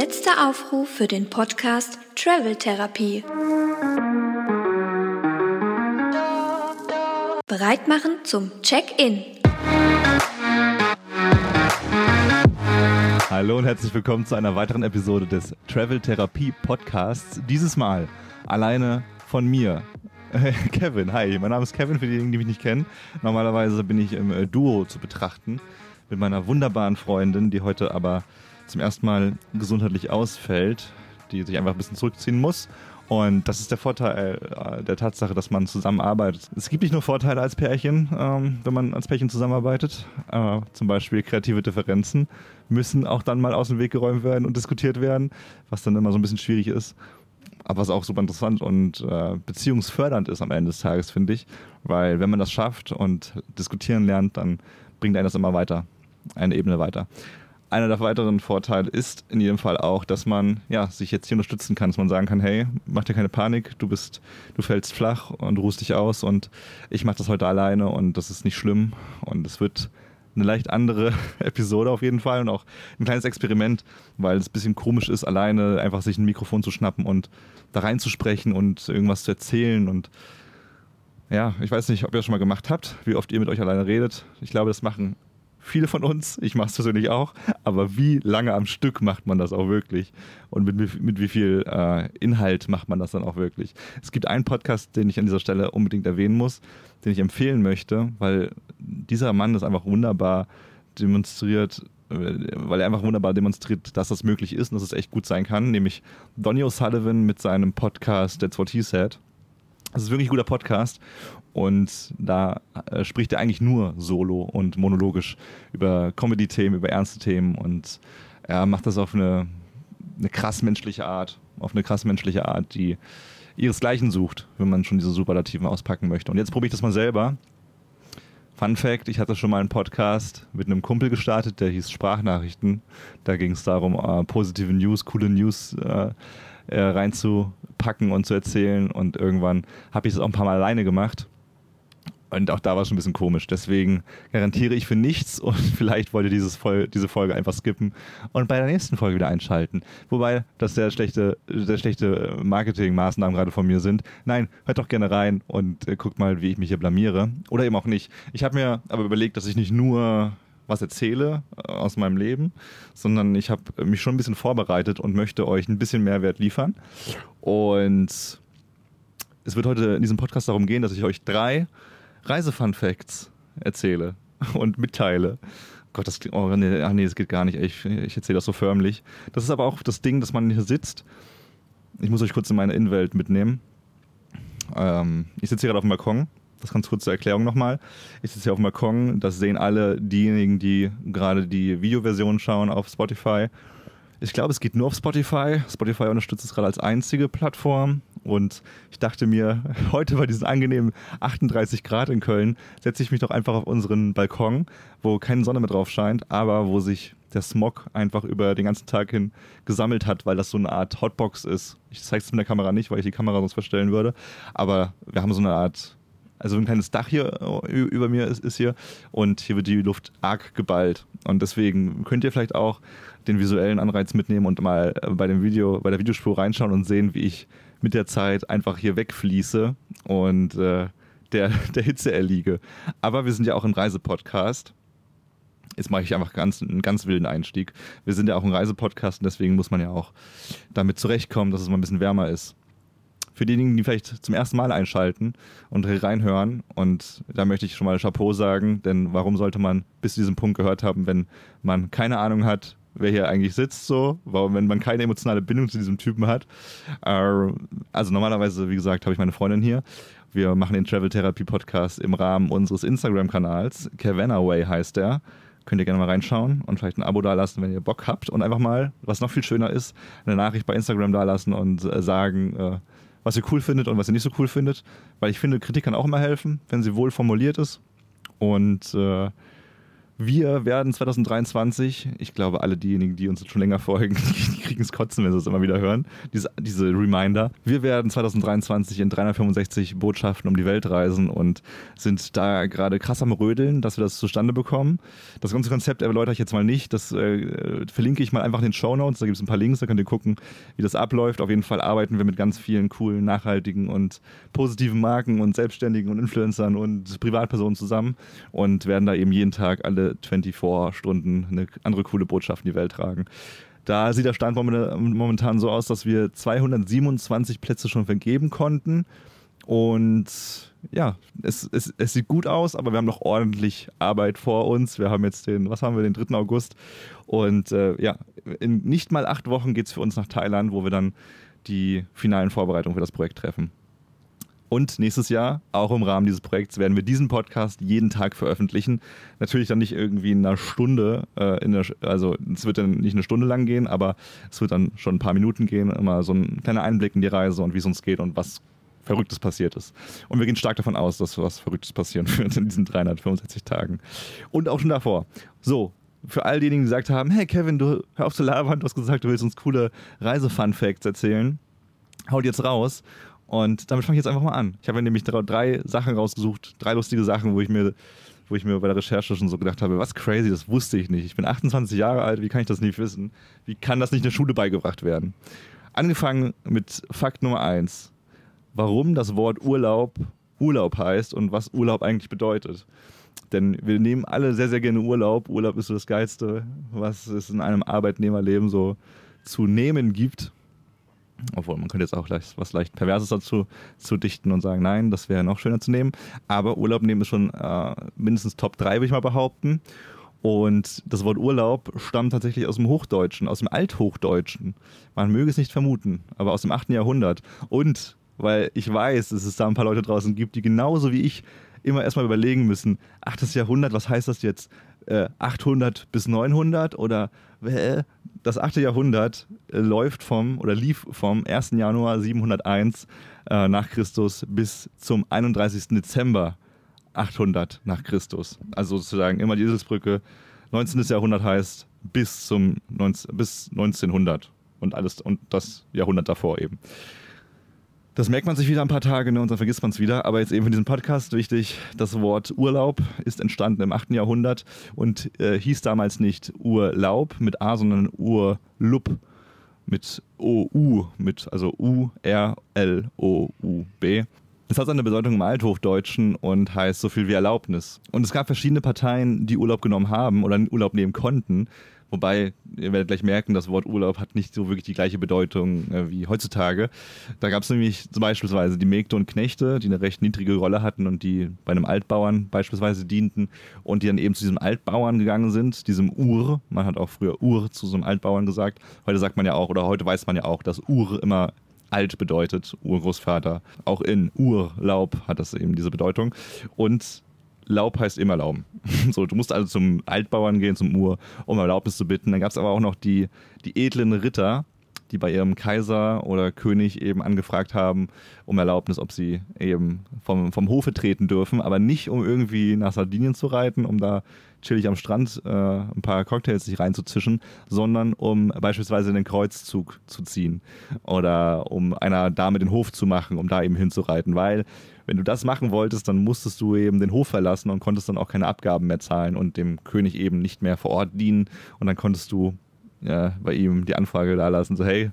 Letzter Aufruf für den Podcast Travel Therapie. Bereit machen zum Check-in. Hallo und herzlich willkommen zu einer weiteren Episode des Travel Therapie Podcasts. Dieses Mal alleine von mir. Kevin, hi, mein Name ist Kevin, für diejenigen, die mich nicht kennen. Normalerweise bin ich im äh, Duo zu betrachten mit meiner wunderbaren Freundin, die heute aber zum ersten Mal gesundheitlich ausfällt, die sich einfach ein bisschen zurückziehen muss. Und das ist der Vorteil äh, der Tatsache, dass man zusammenarbeitet. Es gibt nicht nur Vorteile als Pärchen, ähm, wenn man als Pärchen zusammenarbeitet. Äh, zum Beispiel kreative Differenzen müssen auch dann mal aus dem Weg geräumt werden und diskutiert werden, was dann immer so ein bisschen schwierig ist. Aber was auch super interessant und äh, beziehungsfördernd ist am Ende des Tages, finde ich. Weil wenn man das schafft und diskutieren lernt, dann bringt einen das immer weiter, eine Ebene weiter einer der weiteren Vorteile ist in jedem Fall auch, dass man ja, sich jetzt hier unterstützen kann, dass man sagen kann, hey, mach dir keine Panik, du bist, du fällst flach und ruhst dich aus und ich mache das heute alleine und das ist nicht schlimm und es wird eine leicht andere Episode auf jeden Fall und auch ein kleines Experiment, weil es ein bisschen komisch ist, alleine einfach sich ein Mikrofon zu schnappen und da reinzusprechen und irgendwas zu erzählen und ja, ich weiß nicht, ob ihr das schon mal gemacht habt, wie oft ihr mit euch alleine redet. Ich glaube, das machen viele von uns, ich mache es persönlich auch, aber wie lange am Stück macht man das auch wirklich? Und mit, mit wie viel äh, Inhalt macht man das dann auch wirklich? Es gibt einen Podcast, den ich an dieser Stelle unbedingt erwähnen muss, den ich empfehlen möchte, weil dieser Mann das einfach wunderbar demonstriert, äh, weil er einfach wunderbar demonstriert, dass das möglich ist und dass es echt gut sein kann, nämlich Donny O'Sullivan mit seinem Podcast That's What He Said. Das ist wirklich ein guter Podcast und da äh, spricht er eigentlich nur solo und monologisch über Comedy-Themen, über ernste Themen und er macht das auf eine, eine krass menschliche Art, auf eine krass menschliche Art, die ihresgleichen sucht, wenn man schon diese Superlativen auspacken möchte. Und jetzt probiere ich das mal selber. Fun Fact: Ich hatte schon mal einen Podcast mit einem Kumpel gestartet, der hieß Sprachnachrichten. Da ging es darum, äh, positive News, coole News äh, äh, reinzupacken und zu erzählen. Und irgendwann habe ich das auch ein paar Mal alleine gemacht. Und auch da war es schon ein bisschen komisch. Deswegen garantiere ich für nichts und vielleicht wollt ihr dieses Vol diese Folge einfach skippen und bei der nächsten Folge wieder einschalten. Wobei das sehr schlechte, sehr schlechte Marketingmaßnahmen gerade von mir sind. Nein, hört doch gerne rein und äh, guckt mal, wie ich mich hier blamiere. Oder eben auch nicht. Ich habe mir aber überlegt, dass ich nicht nur was erzähle äh, aus meinem Leben, sondern ich habe mich schon ein bisschen vorbereitet und möchte euch ein bisschen Mehrwert liefern. Und es wird heute in diesem Podcast darum gehen, dass ich euch drei Reisefun-Facts erzähle und mitteile. Gott, das klingt, oh nee, ach nee, das geht gar nicht. Ich, ich erzähle das so förmlich. Das ist aber auch das Ding, dass man hier sitzt. Ich muss euch kurz in meine Innenwelt mitnehmen. Ähm, ich sitze hier gerade auf dem Balkon das ganz kurz zur Erklärung nochmal. Ich sitze hier auf dem Balkon. Das sehen alle diejenigen, die gerade die Videoversion schauen auf Spotify. Ich glaube, es geht nur auf Spotify. Spotify unterstützt es gerade als einzige Plattform. Und ich dachte mir, heute bei diesen angenehmen 38 Grad in Köln setze ich mich doch einfach auf unseren Balkon, wo keine Sonne mehr drauf scheint, aber wo sich der Smog einfach über den ganzen Tag hin gesammelt hat, weil das so eine Art Hotbox ist. Ich zeige es mit der Kamera nicht, weil ich die Kamera sonst verstellen würde. Aber wir haben so eine Art also ein kleines Dach hier äh, über mir ist, ist hier und hier wird die Luft arg geballt. Und deswegen könnt ihr vielleicht auch den visuellen Anreiz mitnehmen und mal äh, bei dem Video, bei der Videospur reinschauen und sehen, wie ich mit der Zeit einfach hier wegfließe und äh, der, der Hitze erliege. Aber wir sind ja auch ein Reisepodcast. Jetzt mache ich einfach ganz, einen ganz wilden Einstieg. Wir sind ja auch ein Reisepodcast und deswegen muss man ja auch damit zurechtkommen, dass es mal ein bisschen wärmer ist für diejenigen, die vielleicht zum ersten Mal einschalten und reinhören. Und da möchte ich schon mal Chapeau sagen, denn warum sollte man bis zu diesem Punkt gehört haben, wenn man keine Ahnung hat, wer hier eigentlich sitzt, so, warum, wenn man keine emotionale Bindung zu diesem Typen hat. Äh, also normalerweise, wie gesagt, habe ich meine Freundin hier. Wir machen den Travel Therapy Podcast im Rahmen unseres Instagram-Kanals. Cavanaway heißt der. Könnt ihr gerne mal reinschauen und vielleicht ein Abo dalassen, wenn ihr Bock habt. Und einfach mal, was noch viel schöner ist, eine Nachricht bei Instagram dalassen und äh, sagen, äh, was ihr cool findet und was ihr nicht so cool findet. Weil ich finde, Kritik kann auch immer helfen, wenn sie wohl formuliert ist. Und äh, Wir werden 2023, ich glaube, alle diejenigen, die uns schon länger folgen, die kriegen es kotzen, wenn sie es immer wieder hören, diese, diese Reminder. Wir werden 2023 in 365 Botschaften um die Welt reisen und sind da gerade krass am Rödeln, dass wir das zustande bekommen. Das ganze Konzept erläutere ich jetzt mal nicht. Das äh, verlinke ich mal einfach in den Show Notes. Da gibt es ein paar Links, da könnt ihr gucken, wie das abläuft. Auf jeden Fall arbeiten wir mit ganz vielen coolen, nachhaltigen und positiven Marken und Selbstständigen und Influencern und Privatpersonen zusammen und werden da eben jeden Tag alle 24 Stunden eine andere coole Botschaft in die Welt tragen. Da sieht der Stand momentan so aus, dass wir 227 Plätze schon vergeben konnten. Und ja, es, es, es, sieht gut aus, aber wir haben noch ordentlich Arbeit vor uns. Wir haben jetzt den, was haben wir, den 3. August. Und äh, ja, in nicht mal acht Wochen geht es für uns nach Thailand, wo wir dann die finalen Vorbereitungen für das Projekt treffen. Und nächstes Jahr, auch im Rahmen dieses Projekts, werden wir diesen Podcast jeden Tag veröffentlichen. Natürlich dann nicht irgendwie in einer Stunde, äh, in der, also es wird dann nicht eine Stunde lang gehen, aber es wird dann schon ein paar Minuten gehen. Immer so ein kleiner Einblick in die Reise und wie es uns geht und was Verrücktes passiert ist. Und wir gehen stark davon aus, dass was Verrücktes passieren wird in diesen 365 Tagen. Und auch schon davor. So, für all diejenigen, die gesagt haben, hey Kevin, du hör auf zu labern, du hast gesagt, du willst uns coole Reise-Fun-Facts erzählen. Haut jetzt raus. Und damit fange ich jetzt einfach mal an. Ich habe mir nämlich drei Sachen rausgesucht, drei lustige Sachen, wo ich mir wo ich mir bei der Recherche schon so gedacht habe, was crazy, das wusste ich nicht. Ich bin 28 Jahre alt, wie kann ich das nicht wissen? Wie kann das nicht in der Schule beigebracht werden? Angefangen mit Fakt Nummer eins: Warum das Wort Urlaub Urlaub heißt und was Urlaub eigentlich bedeutet. Denn wir nehmen alle sehr, sehr gerne Urlaub. Urlaub ist so das Geilste, was es in einem Arbeitnehmerleben so zu nehmen gibt. Obwohl, man könnte jetzt auch leicht, was leicht Perverses dazu zu dichten und sagen, nein, das wäre noch schöner zu nehmen. Aber Urlaub nehmen ist schon äh, mindestens Top 3, würde ich mal behaupten. Und das Wort Urlaub stammt tatsächlich aus dem Hochdeutschen, aus dem Althochdeutschen. Man möge es nicht vermuten, aber aus dem 8. Jahrhundert. Und weil ich weiß, dass es da ein paar Leute draußen gibt, die genauso wie ich immer erstmal überlegen müssen, 8. Jahrhundert, was heißt das jetzt? Äh, 800 bis 900 oder äh, das 8. Jahrhundert äh, läuft vom oder lief vom 1. Januar 701 äh, nach Christus bis zum 31. Dezember 800 nach Christus. Also sozusagen immer die Eselsbrücke. 19. Jahrhundert heißt bis zum 19, bis 1900 und alles und das Jahrhundert davor eben. Das merkt man sich wieder ein paar Tage ne, und dann vergisst man es wieder. Aber jetzt eben für diesen Podcast wichtig, das Wort Urlaub ist entstanden im 8. Jahrhundert und äh, hieß damals nicht Urlaub mit A, sondern Urlub mit O-U, mit, also U-R-L-O-U-B. Das hat seine Bedeutung im Althochdeutschen und heißt so viel wie Erlaubnis. Und es gab verschiedene Parteien, die Urlaub genommen haben oder Urlaub nehmen konnten. Wobei, ihr werdet gleich merken, das Wort Urlaub hat nicht so wirklich die gleiche Bedeutung äh, wie heutzutage. Da gab es nämlich beispielsweise die Mägde und Knechte, die eine recht niedrige Rolle hatten und die bei einem Altbauern beispielsweise dienten und die dann eben zu diesem Altbauern gegangen sind, diesem Ur. Man hat auch früher Ur zu so einem Altbauern gesagt. Heute sagt man ja auch, oder heute weiß man ja auch, dass Ur immer alt bedeutet, Urgroßvater. Auch in Urlaub hat das eben diese Bedeutung. Und Laub heißt immer Lauben. so, du musst also zum Altbauern gehen, zum Ur, um Erlaubnis zu bitten. Dann gab es aber auch noch die, die edlen Ritter, die bei ihrem Kaiser oder König eben angefragt haben um Erlaubnis, ob sie eben vom, vom Hofe treten dürfen, aber nicht um irgendwie nach Sardinien zu reiten, um da chillig am Strand äh, ein paar Cocktails sich reinzuzischen, sondern um beispielsweise den Kreuzzug zu ziehen oder um einer Dame den Hof zu machen, um da eben hinzureiten, weil wenn du das machen wolltest, dann musstest du eben den Hof verlassen und konntest dann auch keine Abgaben mehr zahlen und dem König eben nicht mehr vor Ort dienen. Und dann konntest du ja, bei ihm die Anfrage da lassen, so hey,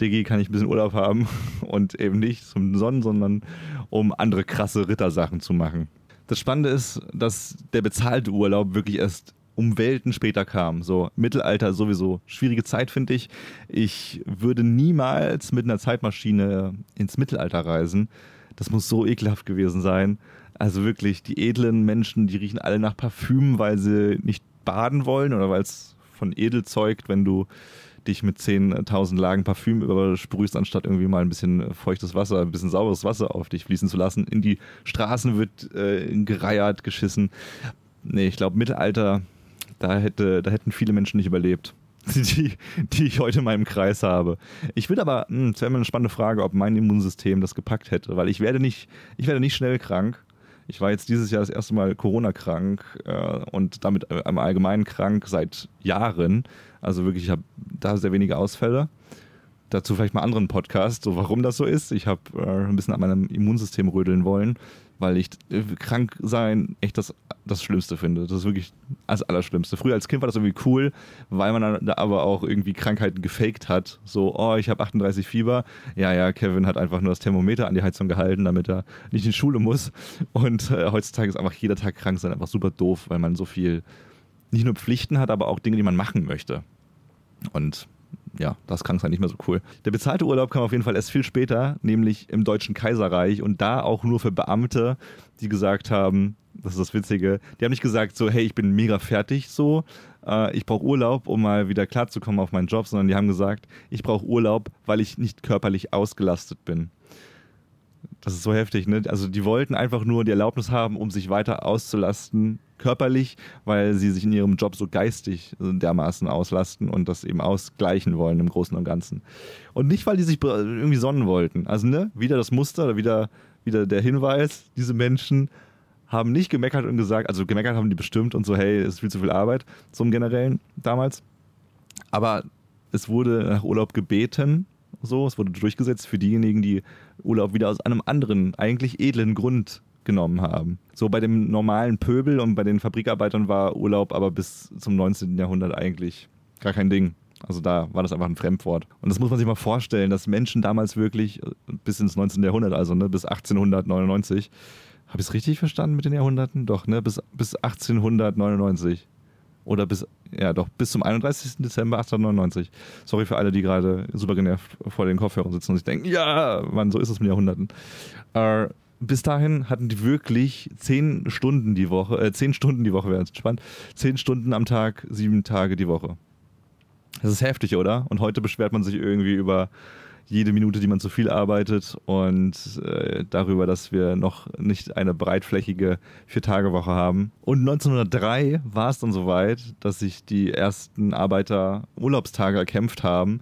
Diggi, kann ich ein bisschen Urlaub haben? Und eben nicht zum Sonnen, sondern um andere krasse Rittersachen zu machen. Das Spannende ist, dass der bezahlte Urlaub wirklich erst um Welten später kam. So Mittelalter sowieso schwierige Zeit, finde ich. Ich würde niemals mit einer Zeitmaschine ins Mittelalter reisen. Das muss so ekelhaft gewesen sein. Also wirklich, die edlen Menschen, die riechen alle nach Parfüm, weil sie nicht baden wollen oder weil es von edel zeugt, wenn du dich mit 10.000 Lagen Parfüm übersprühst, anstatt irgendwie mal ein bisschen feuchtes Wasser, ein bisschen sauberes Wasser auf dich fließen zu lassen. In die Straßen wird äh, gereiert, geschissen. Nee, ich glaube, Mittelalter, da, hätte, da hätten viele Menschen nicht überlebt. die, die ich heute in meinem Kreis habe. Ich will aber, es hm, wäre mal eine spannende Frage, ob mein Immunsystem das gepackt hätte, weil ich werde nicht, ich werde nicht schnell krank. Ich war jetzt dieses Jahr das erste Mal Corona-krank äh, und damit äh, im Allgemeinen krank seit Jahren. Also wirklich, ich habe da sehr wenige Ausfälle. Dazu vielleicht mal anderen Podcast, so warum das so ist. Ich habe äh, ein bisschen an meinem Immunsystem rödeln wollen weil ich äh, krank sein echt das, das Schlimmste finde. Das ist wirklich das Allerschlimmste. Früher als Kind war das irgendwie cool, weil man da aber auch irgendwie Krankheiten gefaked hat. So, oh, ich habe 38 Fieber. Ja, ja, Kevin hat einfach nur das Thermometer an die Heizung gehalten, damit er nicht in Schule muss. Und äh, heutzutage ist einfach jeder Tag krank sein einfach super doof, weil man so viel nicht nur Pflichten hat, aber auch Dinge, die man machen möchte. Und ja, das es halt nicht mehr so cool. Der bezahlte Urlaub kam auf jeden Fall erst viel später, nämlich im Deutschen Kaiserreich und da auch nur für Beamte, die gesagt haben, das ist das Witzige, die haben nicht gesagt so, hey, ich bin mega fertig so, äh, ich brauche Urlaub, um mal wieder klarzukommen auf meinen Job, sondern die haben gesagt, ich brauche Urlaub, weil ich nicht körperlich ausgelastet bin. Das ist so heftig, ne? Also die wollten einfach nur die Erlaubnis haben, um sich weiter auszulasten, körperlich, weil sie sich in ihrem Job so geistig dermaßen auslasten und das eben ausgleichen wollen im Großen und Ganzen. Und nicht, weil die sich irgendwie sonnen wollten. Also, ne, wieder das Muster, wieder, wieder der Hinweis, diese Menschen haben nicht gemeckert und gesagt, also gemeckert haben die bestimmt und so, hey, es ist viel zu viel Arbeit, im Generellen damals. Aber es wurde nach Urlaub gebeten, so, es wurde durchgesetzt für diejenigen, die Urlaub wieder aus einem anderen, eigentlich edlen Grund genommen haben. So bei dem normalen Pöbel und bei den Fabrikarbeitern war Urlaub aber bis zum 19. Jahrhundert eigentlich gar kein Ding. Also da war das einfach ein Fremdwort. Und das muss man sich mal vorstellen, dass Menschen damals wirklich äh, bis ins 19. Jahrhundert, also ne, bis 1899, habe ich es richtig verstanden mit den Jahrhunderten? Doch, ne, bis, bis 1899. Oder bis, ja doch, bis zum 31. Dezember 1899. Sorry für alle, die gerade super genervt vor den Kopfhörern sitzen und sich denken, ja, Mann, so ist es mit Jahrhunderten. Äh, bis dahin hatten die wirklich zehn Stunden die Woche, äh, zehn Stunden die Woche wäre jetzt spannend, zehn Stunden am Tag, sieben Tage die Woche. Das ist heftig, oder? Und heute beschwert man sich irgendwie über jede Minute, die man zu viel arbeitet und äh, darüber, dass wir noch nicht eine breitflächige Vier-Tage-Woche haben. Und 1903 war es dann soweit, dass sich die ersten Arbeiter Urlaubstage erkämpft haben.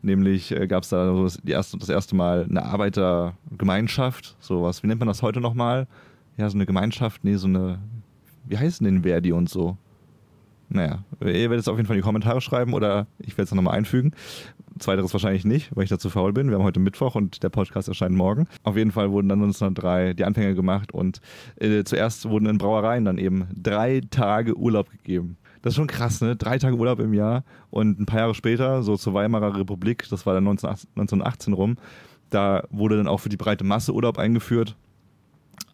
Nämlich äh, gab es da so das, erste, das erste Mal eine Arbeitergemeinschaft, sowas. Wie nennt man das heute nochmal? Ja, so eine Gemeinschaft, nee, so eine, wie heißen denn Verdi und so? Naja, ihr werdet es auf jeden Fall in die Kommentare schreiben oder ich werde es nochmal einfügen. Zweiteres wahrscheinlich nicht, weil ich dazu faul bin. Wir haben heute Mittwoch und der Podcast erscheint morgen. Auf jeden Fall wurden dann 1903 die Anfänge gemacht und äh, zuerst wurden in Brauereien dann eben drei Tage Urlaub gegeben. Das ist schon krass, ne? Drei Tage Urlaub im Jahr und ein paar Jahre später, so zur Weimarer Republik, das war dann 1918 rum, da wurde dann auch für die breite Masse Urlaub eingeführt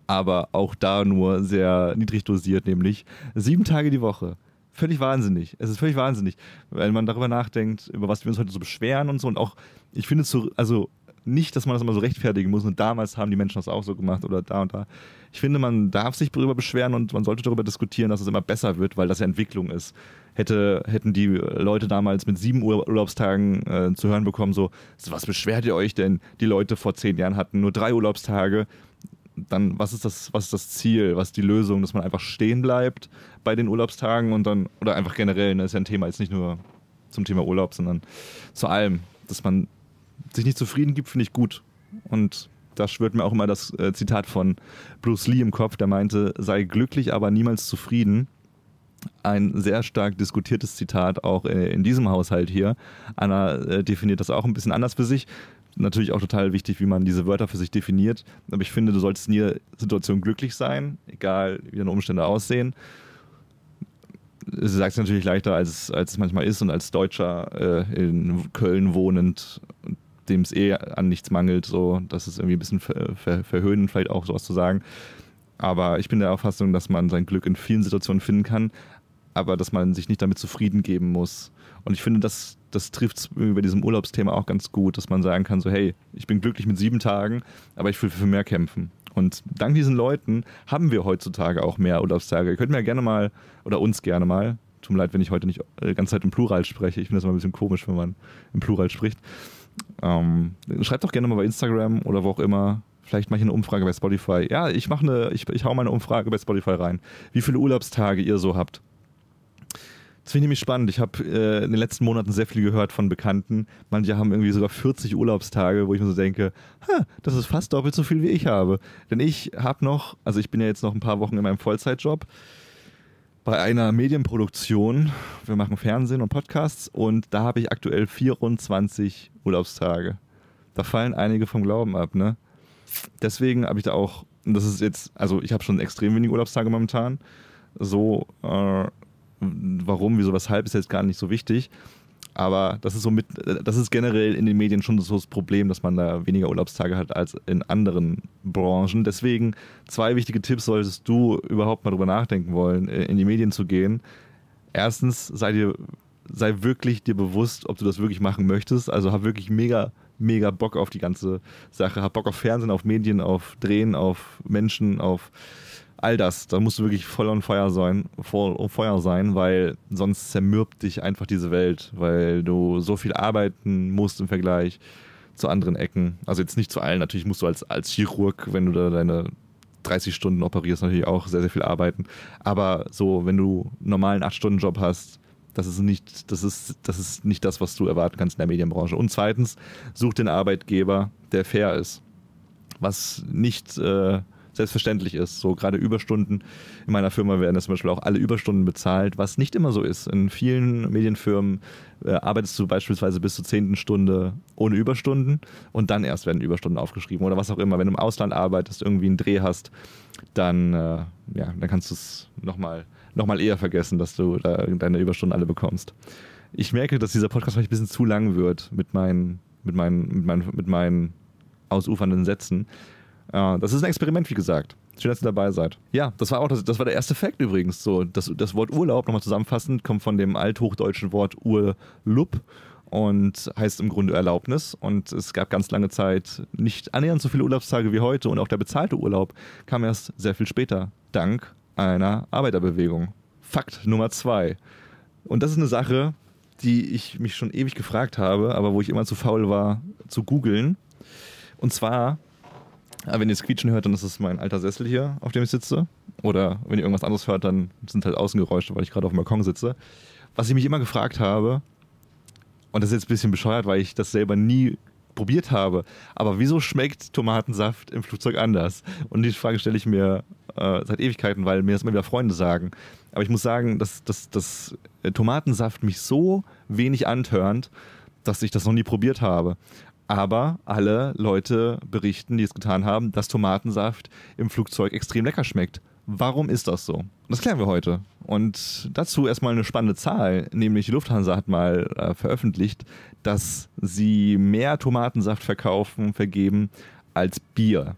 aber auch da nur sehr niedrig dosiert, nämlich sieben Tage die Woche völlig wahnsinnig. Es ist völlig wahnsinnig, wenn man darüber nachdenkt, über was wir uns heute so beschweren und so. Und auch, ich finde es so, also nicht, dass man das immer so rechtfertigen muss. Und damals haben die Menschen das auch so gemacht oder da und da. Ich finde, man darf sich darüber beschweren und man sollte darüber diskutieren, dass es immer besser wird, weil das ja Entwicklung ist. Hätte, hätten die Leute damals mit sieben Urlaubstagen äh, zu hören bekommen, so, was beschwert ihr euch denn? Die Leute vor zehn Jahren hatten nur drei Urlaubstage dann, was ist das, was ist das Ziel, was ist die Lösung, dass man einfach stehen bleibt bei den Urlaubstagen und dann, oder einfach generell, ne, ist ja ein Thema, jetzt nicht nur zum Thema Urlaub, sondern zu allem, dass man sich nicht zufrieden gibt, finde ich gut. Und da schwört mir auch immer das äh, Zitat von Bruce Lee im Kopf, der meinte, sei glücklich, aber niemals zufrieden. Ein sehr stark diskutiertes Zitat auch äh, in diesem Haushalt hier. Anna äh, definiert das auch ein bisschen anders für sich natürlich auch total wichtig, wie man diese Wörter für sich definiert. Aber ich finde, du solltest in jeder Situation glücklich sein, egal wie deine Umstände aussehen. Sie sagt es natürlich leichter, als, als es manchmal ist und als Deutscher äh, in Köln wohnend, dem es eh an nichts mangelt, so, das ist irgendwie ein bisschen ver, ver, verhöhnend, vielleicht auch sowas zu sagen. Aber ich bin der Auffassung, dass man sein Glück in vielen Situationen finden kann, aber dass man sich nicht damit zufrieden geben muss. Und ich finde, das, das trifft es bei diesem Urlaubsthema auch ganz gut, dass man sagen kann, so hey, ich bin glücklich mit sieben Tagen, aber ich will für mehr kämpfen. Und dank diesen Leuten haben wir heutzutage auch mehr Urlaubstage. Ihr könnt mir gerne mal, oder uns gerne mal, tut mir leid, wenn ich heute nicht die äh, ganze Zeit im Plural spreche. Ich finde das immer ein bisschen komisch, wenn man im Plural spricht. Ähm, schreibt doch gerne mal bei Instagram oder wo auch immer. Vielleicht mache ich eine Umfrage bei Spotify. Ja, ich mache eine, ich, ich hau mal eine Umfrage bei Spotify rein. Wie viele Urlaubstage ihr so habt. Das finde ich nämlich spannend. Ich habe äh, in den letzten Monaten sehr viel gehört von Bekannten. Manche haben irgendwie sogar 40 Urlaubstage, wo ich mir so denke, das ist fast doppelt so viel wie ich habe. Denn ich habe noch, also ich bin ja jetzt noch ein paar Wochen in meinem Vollzeitjob bei einer Medienproduktion. Wir machen Fernsehen und Podcasts und da habe ich aktuell 24 Urlaubstage. Da fallen einige vom Glauben ab, ne? Deswegen habe ich da auch, das ist jetzt, also ich habe schon extrem wenig Urlaubstage momentan. So äh, warum, wieso, weshalb ist jetzt gar nicht so wichtig. Aber das ist so mit, das ist generell in den Medien schon so das Problem, dass man da weniger Urlaubstage hat als in anderen Branchen. Deswegen zwei wichtige Tipps solltest du überhaupt mal drüber nachdenken wollen, äh, in die Medien zu gehen. Erstens, sei dir, sei wirklich dir bewusst, ob du das wirklich machen möchtest. Also hab wirklich mega, mega Bock auf die ganze Sache. Hab Bock auf Fernsehen, auf Medien, auf Drehen, auf Menschen, auf all das, da musst du wirklich voll on Feuer sein, voll on Feuer sein, weil sonst zermürbt dich einfach diese Welt, weil du so viel arbeiten musst im Vergleich zu anderen Ecken. Also jetzt nicht zu allen, natürlich musst du als, als Chirurg, wenn du da deine 30 Stunden operierst, natürlich auch sehr, sehr viel arbeiten. Aber so, wenn du einen normalen 8-Stunden-Job hast, das ist nicht, das ist, das ist nicht das, was du erwarten kannst in der Medienbranche. Und zweitens, such den Arbeitgeber, der fair ist. Was nicht äh, selbstverständlich ist. So gerade Überstunden in meiner Firma werden zum Beispiel auch alle Überstunden bezahlt, was nicht immer so ist. In vielen Medienfirmen äh, arbeitest du beispielsweise bis zur zehnten Stunde ohne Überstunden und dann erst werden Überstunden aufgeschrieben oder was auch immer. Wenn du im Ausland arbeitest, irgendwie einen Dreh hast, dann, äh, ja, dann kannst du es nochmal noch mal eher vergessen, dass du da deine Überstunden alle bekommst. Ich merke, dass dieser Podcast vielleicht ein bisschen zu lang wird mit meinen, mit meinen, mit meinen, mit meinen ausufernden Sätzen. Uh, das ist ein Experiment, wie gesagt. Schön, dass ihr dabei seid. Ja, das war auch das, das war der erste Fakt übrigens. So, das, das Wort Urlaub, nochmal zusammenfassend, kommt von dem althochdeutschen Wort Urlub und heißt im Grunde Erlaubnis. Und es gab ganz lange Zeit nicht annähernd so viele Urlaubstage wie heute. Und auch der bezahlte Urlaub kam erst sehr viel später, dank einer Arbeiterbewegung. Fakt Nummer zwei. Und das ist eine Sache, die ich mich schon ewig gefragt habe, aber wo ich immer zu faul war zu googeln. Und zwar aber wenn ihr es quietschen hört, dann ist es mein alter Sessel hier, auf dem ich sitze. Oder wenn ihr irgendwas anderes hört, dann sind halt Außengeräusche, weil ich gerade auf dem Balkon sitze. Was ich mich immer gefragt habe, und das ist jetzt ein bisschen bescheuert, weil ich das selber nie probiert habe, aber wieso schmeckt Tomatensaft im Flugzeug anders? Und die Frage stelle ich mir äh, seit Ewigkeiten, weil mir das immer wieder Freunde sagen. Aber ich muss sagen, dass, dass, dass Tomatensaft mich so wenig antörnt, dass ich das noch nie probiert habe. Aber alle Leute berichten, die es getan haben, dass Tomatensaft im Flugzeug extrem lecker schmeckt. Warum ist das so? Das klären wir heute. Und dazu erstmal eine spannende Zahl, nämlich die Lufthansa hat mal äh, veröffentlicht, dass sie mehr Tomatensaft verkaufen, vergeben als Bier.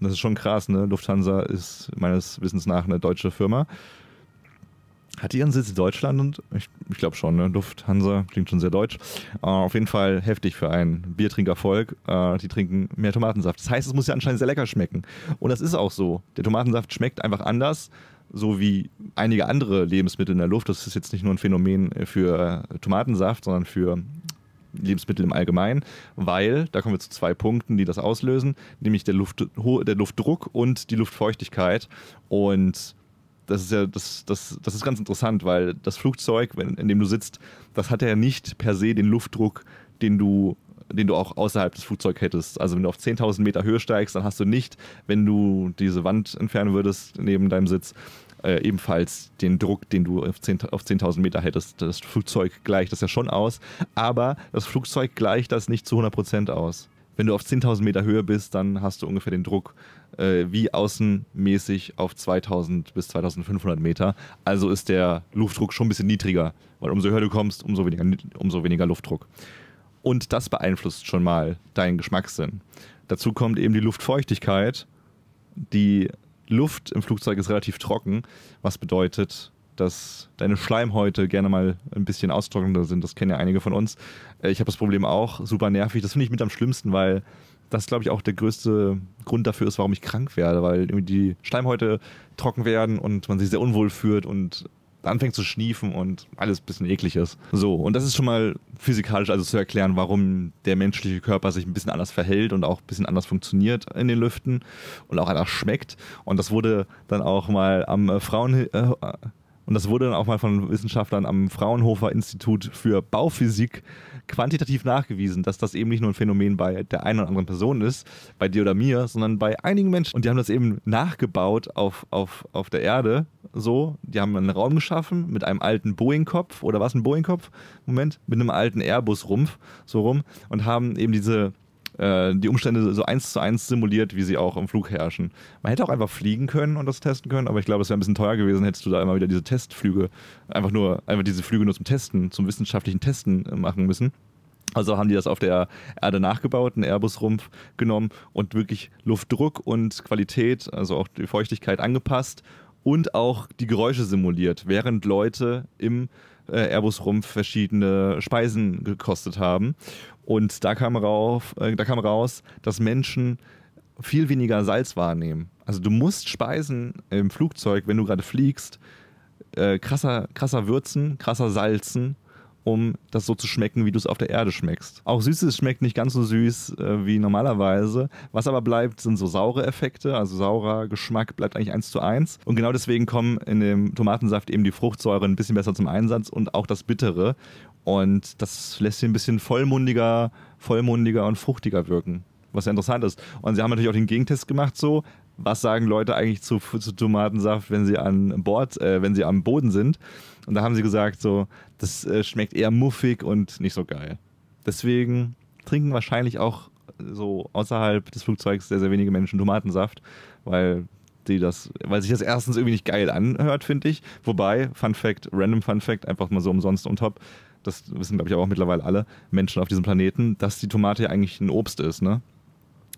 Das ist schon krass, ne? Lufthansa ist meines Wissens nach eine deutsche Firma. Hat die ihren Sitz in Deutschland? Und ich, ich glaube schon, ne? Lufthansa klingt schon sehr deutsch. Uh, auf jeden Fall heftig für ein Biertrinkervolk. Uh, die trinken mehr Tomatensaft. Das heißt, es muss ja anscheinend sehr lecker schmecken. Und das ist auch so. Der Tomatensaft schmeckt einfach anders, so wie einige andere Lebensmittel in der Luft. Das ist jetzt nicht nur ein Phänomen für Tomatensaft, sondern für Lebensmittel im Allgemeinen, weil, da kommen wir zu zwei Punkten, die das auslösen, nämlich der, Luft, der Luftdruck und die Luftfeuchtigkeit. Und das ist ja, das, das, das ist ganz interessant, weil das Flugzeug, in dem du sitzt, das hat ja nicht per se den Luftdruck, den du den du auch außerhalb des Flugzeugs hättest. Also wenn du auf 10.000 Meter Höhe steigst, dann hast du nicht, wenn du diese Wand entfernen würdest neben deinem Sitz, äh, ebenfalls den Druck, den du auf 10.000 auf 10 Meter hättest. Das Flugzeug gleicht das ja schon aus, aber das Flugzeug gleicht das nicht zu 100% aus. Wenn du auf 10.000 Meter Höhe bist, dann hast du ungefähr den Druck äh, wie außenmäßig auf 2000 bis 2500 Meter. Also ist der Luftdruck schon ein bisschen niedriger, weil umso höher du kommst, umso weniger, umso weniger Luftdruck. Und das beeinflusst schon mal deinen Geschmackssinn. Dazu kommt eben die Luftfeuchtigkeit. Die Luft im Flugzeug ist relativ trocken, was bedeutet, dass deine Schleimhäute gerne mal ein bisschen austrocknender sind. Das kennen ja einige von uns. Äh, ich habe das Problem auch, super nervig. Das finde ich mit am schlimmsten, weil das, glaube ich, auch der größte Grund dafür ist, warum ich krank werde, weil die Schleimhäute trocken werden und man sich sehr unwohl fühlt und anfängt zu schniefen und alles ein bisschen eklig ist. So, und das ist schon mal physikalisch also zu erklären, warum der menschliche Körper sich ein bisschen anders verhält und auch ein bisschen anders funktioniert in den Lüften und auch anders schmeckt. Und das wurde dann auch mal am äh, Frauen... Äh, Und das wurde dann auch mal von Wissenschaftlern am Fraunhofer Institut für Bauphysik quantitativ nachgewiesen, dass das eben nicht nur ein Phänomen bei der einen oder anderen Person ist, bei dir oder mir, sondern bei einigen Menschen. Und die haben das eben nachgebaut auf, auf, auf der Erde so. Die haben einen Raum geschaffen mit einem alten Boeing-Kopf oder was ein Boeing-Kopf? Moment, mit einem alten Airbus-Rumpf so rum und haben eben diese äh, die Umstände so eins zu eins simuliert, wie sie auch im Flug herrschen. Man hätte auch einfach fliegen können und das testen können, aber ich glaube, es wäre ein bisschen teuer gewesen, hättest du da immer wieder diese Testflüge, einfach nur, einfach diese Flüge nur zum Testen, zum wissenschaftlichen Testen machen müssen. Also haben die das auf der Erde nachgebaut, einen Airbus-Rumpf genommen und wirklich Luftdruck und Qualität, also auch die Feuchtigkeit angepasst und auch die Geräusche simuliert, während Leute im äh, Airbus-Rumpf verschiedene Speisen gekostet haben. Und da kam, rauf, äh, da kam raus, dass Menschen viel weniger Salz wahrnehmen. Also du musst Speisen im Flugzeug, wenn du gerade fliegst, äh, krasser, krasser würzen, krasser salzen, um das so zu schmecken, wie du es auf der Erde schmeckst. Auch Süßes schmeckt nicht ganz so süß äh, wie normalerweise. Was aber bleibt, sind so saure Effekte. Also saurer Geschmack bleibt eigentlich eins zu eins. Und genau deswegen kommen in dem Tomatensaft eben die Fruchtsäure ein bisschen besser zum Einsatz und auch das Bittere. Und das lässt sie ein bisschen vollmundiger, vollmundiger und fruchtiger wirken. Was ja interessant ist. Und sie haben natürlich auch den Gegentest gemacht so. Was sagen Leute eigentlich zu, zu Tomatensaft, wenn sie an Bord, äh, wenn sie am Boden sind? Und da haben sie gesagt, so, das äh, schmeckt eher muffig und nicht so geil. Deswegen trinken wahrscheinlich auch so außerhalb des Flugzeugs sehr, sehr wenige Menschen Tomatensaft, weil die das, weil sich das erstens irgendwie nicht geil anhört, finde ich. Wobei, Fun Fact, random Fun Fact, einfach mal so umsonst und top, das wissen glaube ich auch mittlerweile alle Menschen auf diesem Planeten, dass die Tomate ja eigentlich ein Obst ist, ne?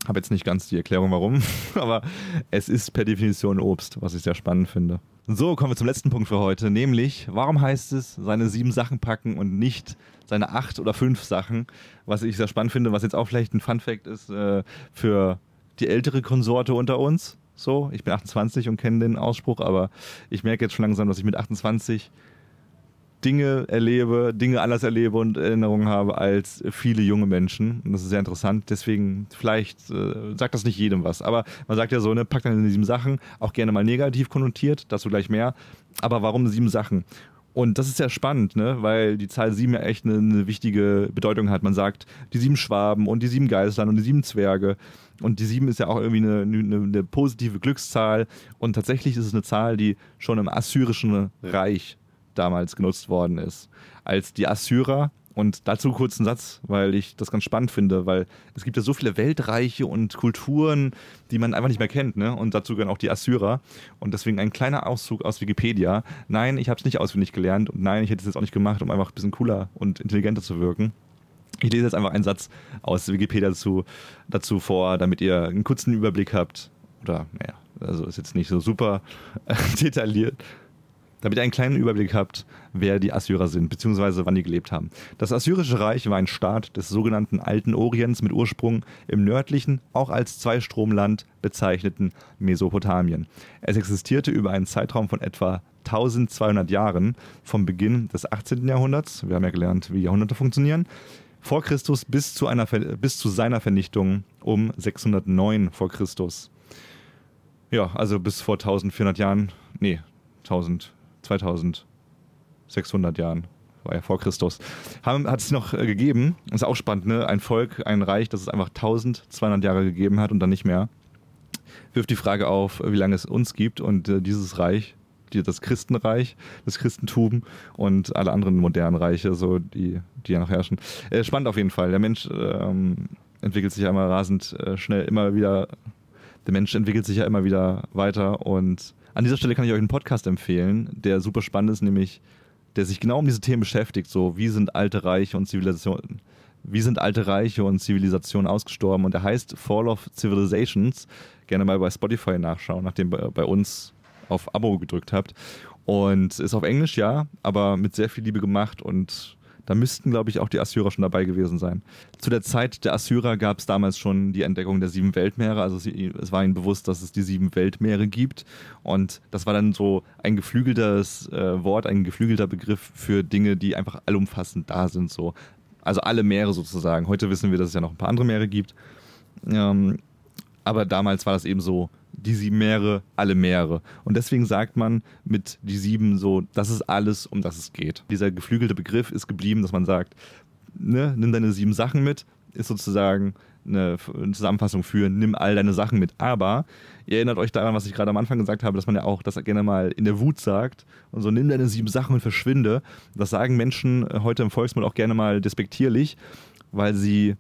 Habe jetzt nicht ganz die Erklärung warum, aber es ist per Definition Obst, was ich sehr spannend finde. So, kommen wir zum letzten Punkt für heute, nämlich, warum heißt es, seine sieben Sachen packen und nicht seine acht oder fünf Sachen? Was ich sehr spannend finde, was jetzt auch vielleicht ein Fun-Fact ist äh, für die ältere Konsorte unter uns. So, ich bin 28 und kenne den Ausspruch, aber ich merke jetzt schon langsam, dass ich mit 28 Dinge erlebe, Dinge anders erlebe und Erinnerungen habe als viele junge Menschen. Und das ist sehr interessant. Deswegen, vielleicht äh, sagt das nicht jedem was. Aber man sagt ja so, ne, packt dann sieben Sachen, auch gerne mal negativ konnotiert, dazu gleich mehr. Aber warum sieben Sachen? Und das ist sehr spannend, ne? weil die Zahl sieben ja echt eine, eine, wichtige Bedeutung hat. Man sagt die sieben Schwaben und die sieben Geißlern und die sieben Zwerge. Und die sieben ist ja auch irgendwie eine, eine, eine positive Glückszahl. Und tatsächlich ist es eine Zahl, die schon im assyrischen Reich damals genutzt worden ist. Als die Assyrer, und dazu kurz einen Satz, weil ich das ganz spannend finde, weil es gibt ja so viele Weltreiche und Kulturen, die man einfach nicht mehr kennt, ne? Und dazu gehören auch die Assyrer. Und deswegen ein kleiner Auszug aus Wikipedia. Nein, ich habe es nicht auswendig gelernt und nein, ich hätte es jetzt auch nicht gemacht, um einfach ein bisschen cooler und intelligenter zu wirken. Ich lese jetzt einfach einen Satz aus Wikipedia dazu, dazu vor, damit ihr einen kurzen Überblick habt. Oder, naja, also ist jetzt nicht so super detailliert damit ihr einen kleinen Überblick habt, wer die Assyrer sind, beziehungsweise wann die gelebt haben. Das Assyrische Reich war ein Staat des sogenannten Alten Orients mit Ursprung im nördlichen, auch als Zweistromland bezeichneten Mesopotamien. Es existierte über einen Zeitraum von etwa 1200 Jahren vom Beginn des 18. Jahrhunderts, wir haben ja gelernt, wie Jahrhunderte funktionieren, vor Christus bis zu, einer, bis zu seiner Vernichtung um 609 vor Christus. Ja, also bis vor 1400 Jahren, nee, 1000, 2600 Jahren, war ja vor Christus, hat es noch äh, gegeben, ist auch spannend, ne? ein Volk, ein Reich, das es einfach 1200 Jahre gegeben hat und dann nicht mehr, wirft die Frage auf, wie lange es uns gibt und äh, dieses Reich, die, das Christenreich, das Christentum und alle anderen modernen Reiche, so die, die ja noch herrschen. Äh, spannend auf jeden Fall. Der Mensch ähm, entwickelt sich ja immer rasend äh, schnell, immer wieder, der Mensch entwickelt sich ja immer wieder weiter und an dieser Stelle kann ich euch einen Podcast empfehlen, der super spannend ist, nämlich der sich genau um diese Themen beschäftigt. So, wie sind alte Reiche und Zivilisationen, wie sind alte Reiche und Zivilisationen ausgestorben? Und der heißt Fall of Civilizations. Gerne mal bei Spotify nachschauen, nachdem ihr bei uns auf Abo gedrückt habt. Und ist auf Englisch, ja, aber mit sehr viel Liebe gemacht und da müssten, glaube ich, auch die Assyrer schon dabei gewesen sein. Zu der Zeit der Assyrer gab es damals schon die Entdeckung der sieben Weltmeere. Also sie, es war ihnen bewusst, dass es die sieben Weltmeere gibt. Und das war dann so ein geflügeltes äh, Wort, ein geflügelter Begriff für Dinge, die einfach allumfassend da sind. So. Also alle Meere sozusagen. Heute wissen wir, dass es ja noch ein paar andere Meere gibt. Ähm, aber damals war das eben so die sieben Meere, alle Meere. Und deswegen sagt man mit die sieben so, das ist alles, um das es geht. Dieser geflügelte Begriff ist geblieben, dass man sagt, ne, nimm deine sieben Sachen mit, ist sozusagen eine, Zusammenfassung für, nimm all deine Sachen mit. Aber ihr erinnert euch daran, was ich gerade am Anfang gesagt habe, dass man ja auch das gerne mal in der Wut sagt und so, nimm deine sieben Sachen und verschwinde. Das sagen Menschen heute im Volksmund auch gerne mal despektierlich, weil sie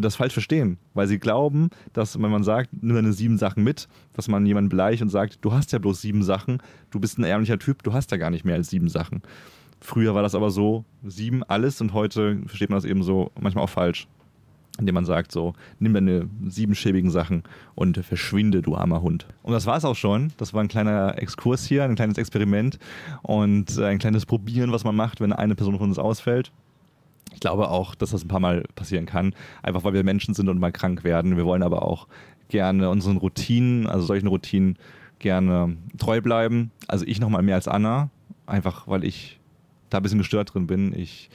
das falsch verstehen, weil sie glauben, dass wenn man sagt, nimm deine sieben Sachen mit, dass man jemanden beleicht und sagt, du hast ja bloß sieben Sachen, du bist ein ärmlicher Typ, du hast ja gar nicht mehr als sieben Sachen. Früher war das aber so, sieben alles und heute versteht man das eben so manchmal auch falsch. Indem man sagt so, nimm deine sieben schäbigen Sachen und verschwinde, du armer Hund. Und das war es auch schon. Das war ein kleiner Exkurs hier, ein kleines Experiment und ein kleines Probieren, was man macht, wenn eine Person von uns ausfällt. Ich glaube auch, dass das ein paar Mal passieren kann, einfach weil wir Menschen sind und mal krank werden. Wir wollen aber auch gerne unseren Routinen, also solchen Routinen, gerne treu bleiben. Also ich nochmal mehr als Anna, einfach weil ich da ein bisschen gestört drin bin. Ich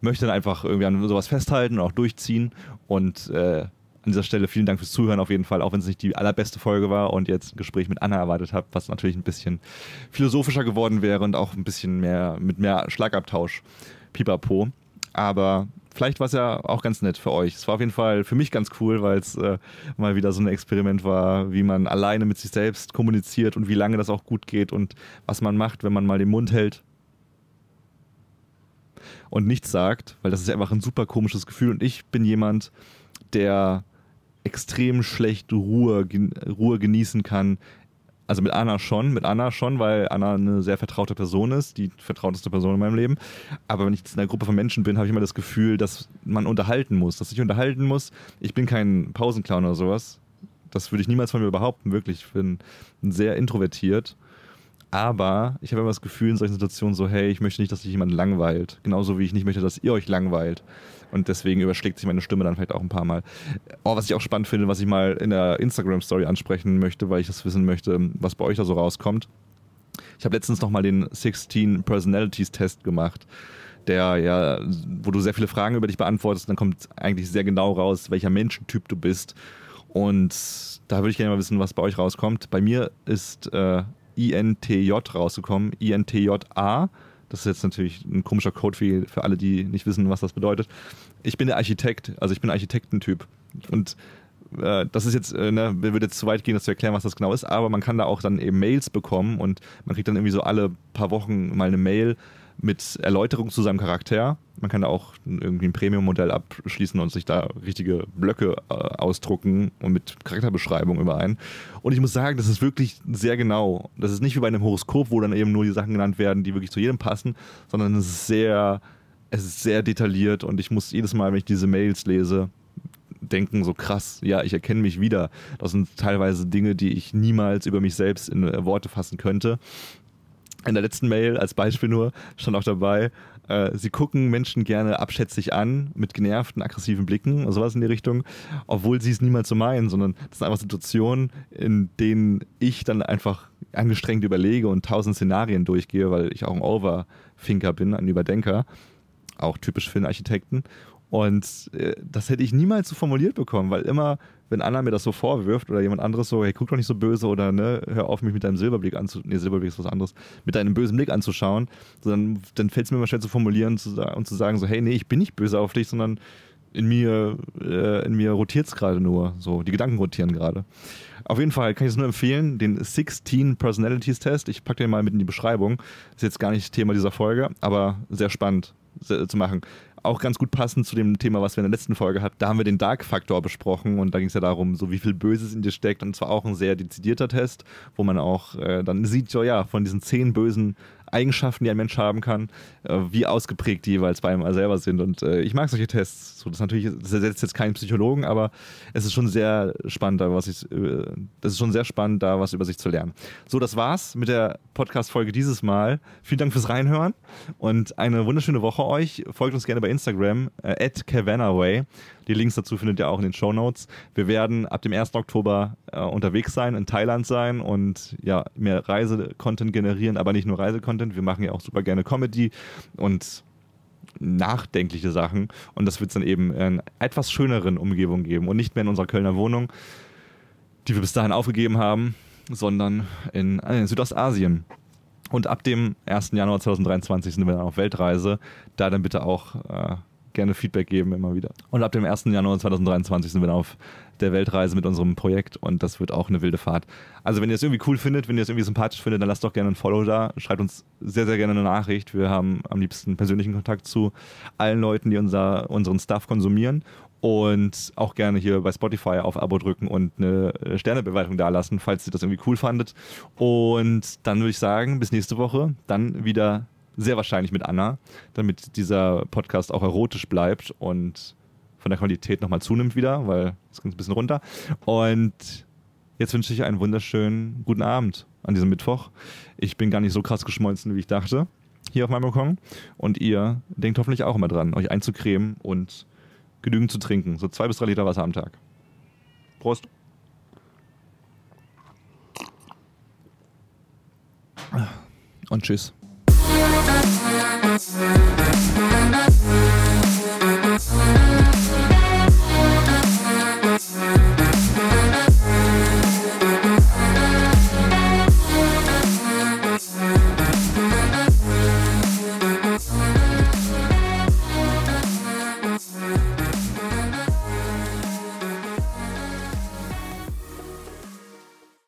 möchte dann einfach irgendwie an sowas festhalten und auch durchziehen. Und äh, an dieser Stelle vielen Dank fürs Zuhören auf jeden Fall, auch wenn es nicht die allerbeste Folge war und jetzt ein Gespräch mit Anna erwartet habe, was natürlich ein bisschen philosophischer geworden wäre und auch ein bisschen mehr mit mehr Schlagabtausch. Pipapo. Aber vielleicht war es ja auch ganz nett für euch. Es war auf jeden Fall für mich ganz cool, weil es äh, mal wieder so ein Experiment war, wie man alleine mit sich selbst kommuniziert und wie lange das auch gut geht und was man macht, wenn man mal den Mund hält und nichts sagt, weil das ist einfach ein super komisches Gefühl. Und ich bin jemand, der extrem schlecht Ruhe, Ruhe genießen kann, also mit Anna schon, mit Anna schon, weil Anna eine sehr vertraute Person ist, die vertrauteste Person in meinem Leben. Aber wenn ich in einer Gruppe von Menschen bin, habe ich immer das Gefühl, dass man unterhalten muss, dass ich unterhalten muss. Ich bin kein Pausenclown oder sowas. Das würde ich niemals von mir behaupten, wirklich. Ich bin sehr introvertiert. Aber ich habe immer das Gefühl in solchen Situationen so, hey, ich möchte nicht, dass sich jemand langweilt. Genauso wie ich nicht möchte, dass ihr euch langweilt. Und deswegen überschlägt sich meine Stimme dann vielleicht auch ein paar Mal. Oh, was ich auch spannend finde, was ich mal in der Instagram-Story ansprechen möchte, weil ich das wissen möchte, was bei euch da so rauskommt. Ich habe letztens nochmal den 16 Personalities Test gemacht, der ja, wo du sehr viele Fragen über dich beantwortest, dann kommt eigentlich sehr genau raus, welcher Menschentyp du bist. Und da würde ich gerne mal wissen, was bei euch rauskommt. Bei mir ist äh, INTJ rausgekommen, INTJA. Das ist jetzt natürlich ein komischer Code für, für alle, die nicht wissen, was das bedeutet. Ich bin der Architekt, also ich bin Architektentyp. Und äh, das ist jetzt, äh, ne, würde jetzt zu weit gehen, das zu erklären, was das genau ist, aber man kann da auch dann eben Mails bekommen und man kriegt dann irgendwie so alle paar Wochen mal eine Mail mit Erläuterung zu seinem Charakter. Man kann da auch irgendwie ein Premium-Modell abschließen und sich da richtige Blöcke äh, ausdrucken und mit Charakterbeschreibung überein. Und ich muss sagen, das ist wirklich sehr genau. Das ist nicht wie bei einem Horoskop, wo dann eben nur die Sachen genannt werden, die wirklich zu jedem passen, sondern es ist sehr, es ist sehr detailliert und ich muss jedes Mal, wenn ich diese Mails lese, denken, so krass, ja, ich erkenne mich wieder. Das sind teilweise Dinge, die ich niemals über mich selbst in Worte fassen könnte in der letzten Mail als Beispiel nur stand auch dabei, äh, sie gucken Menschen gerne abschätzig an, mit genervten, aggressiven Blicken, sowas in die Richtung, obwohl sie es niemals so meinen, sondern das sind einfach Situationen, in denen ich dann einfach angestrengt überlege und tausend Szenarien durchgehe, weil ich auch ein Overthinker bin, ein Überdenker, auch typisch für einen Architekten. Und äh, das hätte ich niemals so formuliert bekommen, weil immer, wenn Anna mir das so vorwirft oder jemand anderes so, hey, guck doch nicht so böse oder ne, hör auf, mich mit deinem Silberblick anzuschauen, nee, Silberblick ist was anderes, mit deinem bösen Blick anzuschauen, so, dann, dann fällt es mir immer schnell zu formulieren zu, und zu sagen so, hey, nee, ich bin nicht böse auf dich, sondern in mir, äh, mir rotiert es gerade nur, so, die Gedanken rotieren gerade. Auf jeden Fall kann ich es nur empfehlen, den 16 Personalities Test. Ich packe den mal mit in die Beschreibung. Ist jetzt gar nicht Thema dieser Folge, aber sehr spannend zu machen auch ganz gut passend zu dem Thema, was wir in der letzten Folge hatten. Da haben wir den Dark-Faktor besprochen und da ging es ja darum, so wie viel Böses in dir steckt. Und zwar auch ein sehr dezidierter Test, wo man auch äh, dann sieht, so ja, von diesen zehn bösen Eigenschaften, die ein Mensch haben kann, äh, wie ausgeprägt die jeweils bei ihm selber sind. Und äh, ich mag solche Tests. So, das, natürlich, das ersetzt jetzt keinen Psychologen, aber es ist schon sehr spannend, da was ich, äh, das ist schon sehr spannend, da was über sich zu lernen. So, das war's mit der Podcast-Folge dieses Mal. Vielen Dank fürs Reinhören und eine wunderschöne Woche euch. Folgt uns gerne bei Instagram, at Cavanaway. Die Links dazu findet ihr auch in den Show Notes. Wir werden ab dem 1. Oktober unterwegs sein, in Thailand sein und ja, mehr Reisecontent generieren, aber nicht nur Reisecontent. Wir machen ja auch super gerne Comedy und nachdenkliche Sachen. Und das wird es dann eben in etwas schöneren Umgebung geben und nicht mehr in unserer Kölner Wohnung, die wir bis dahin aufgegeben haben sondern in, in Südostasien. Und ab dem 1. Januar 2023 sind wir dann auf Weltreise. Da dann bitte auch äh, gerne Feedback geben immer wieder. Und ab dem 1. Januar 2023 sind wir dann auf der Weltreise mit unserem Projekt und das wird auch eine wilde Fahrt. Also wenn ihr es irgendwie cool findet, wenn ihr es irgendwie sympathisch findet, dann lasst doch gerne ein Follow da. Schreibt uns sehr, sehr gerne eine Nachricht. Wir haben am liebsten persönlichen Kontakt zu allen Leuten, die unser, unseren Stuff konsumieren und auch gerne hier bei Spotify auf Abo drücken und eine Sternebewertung dalassen, falls ihr das irgendwie cool fandet. Und dann würde ich sagen, bis nächste Woche. Dann wieder sehr wahrscheinlich mit Anna, damit dieser Podcast auch erotisch bleibt und von der Qualität nochmal zunimmt wieder, weil es geht ein bisschen runter. Und jetzt wünsche ich einen wunderschönen guten Abend an diesem Mittwoch. Ich bin gar nicht so krass geschmolzen, wie ich dachte, hier auf meinem Balkon. Und ihr denkt hoffentlich auch immer dran, euch einzucremen und genügend zu trinken. So zwei bis drei Liter Wasser am Tag. Prost. Und tschüss. Thank you.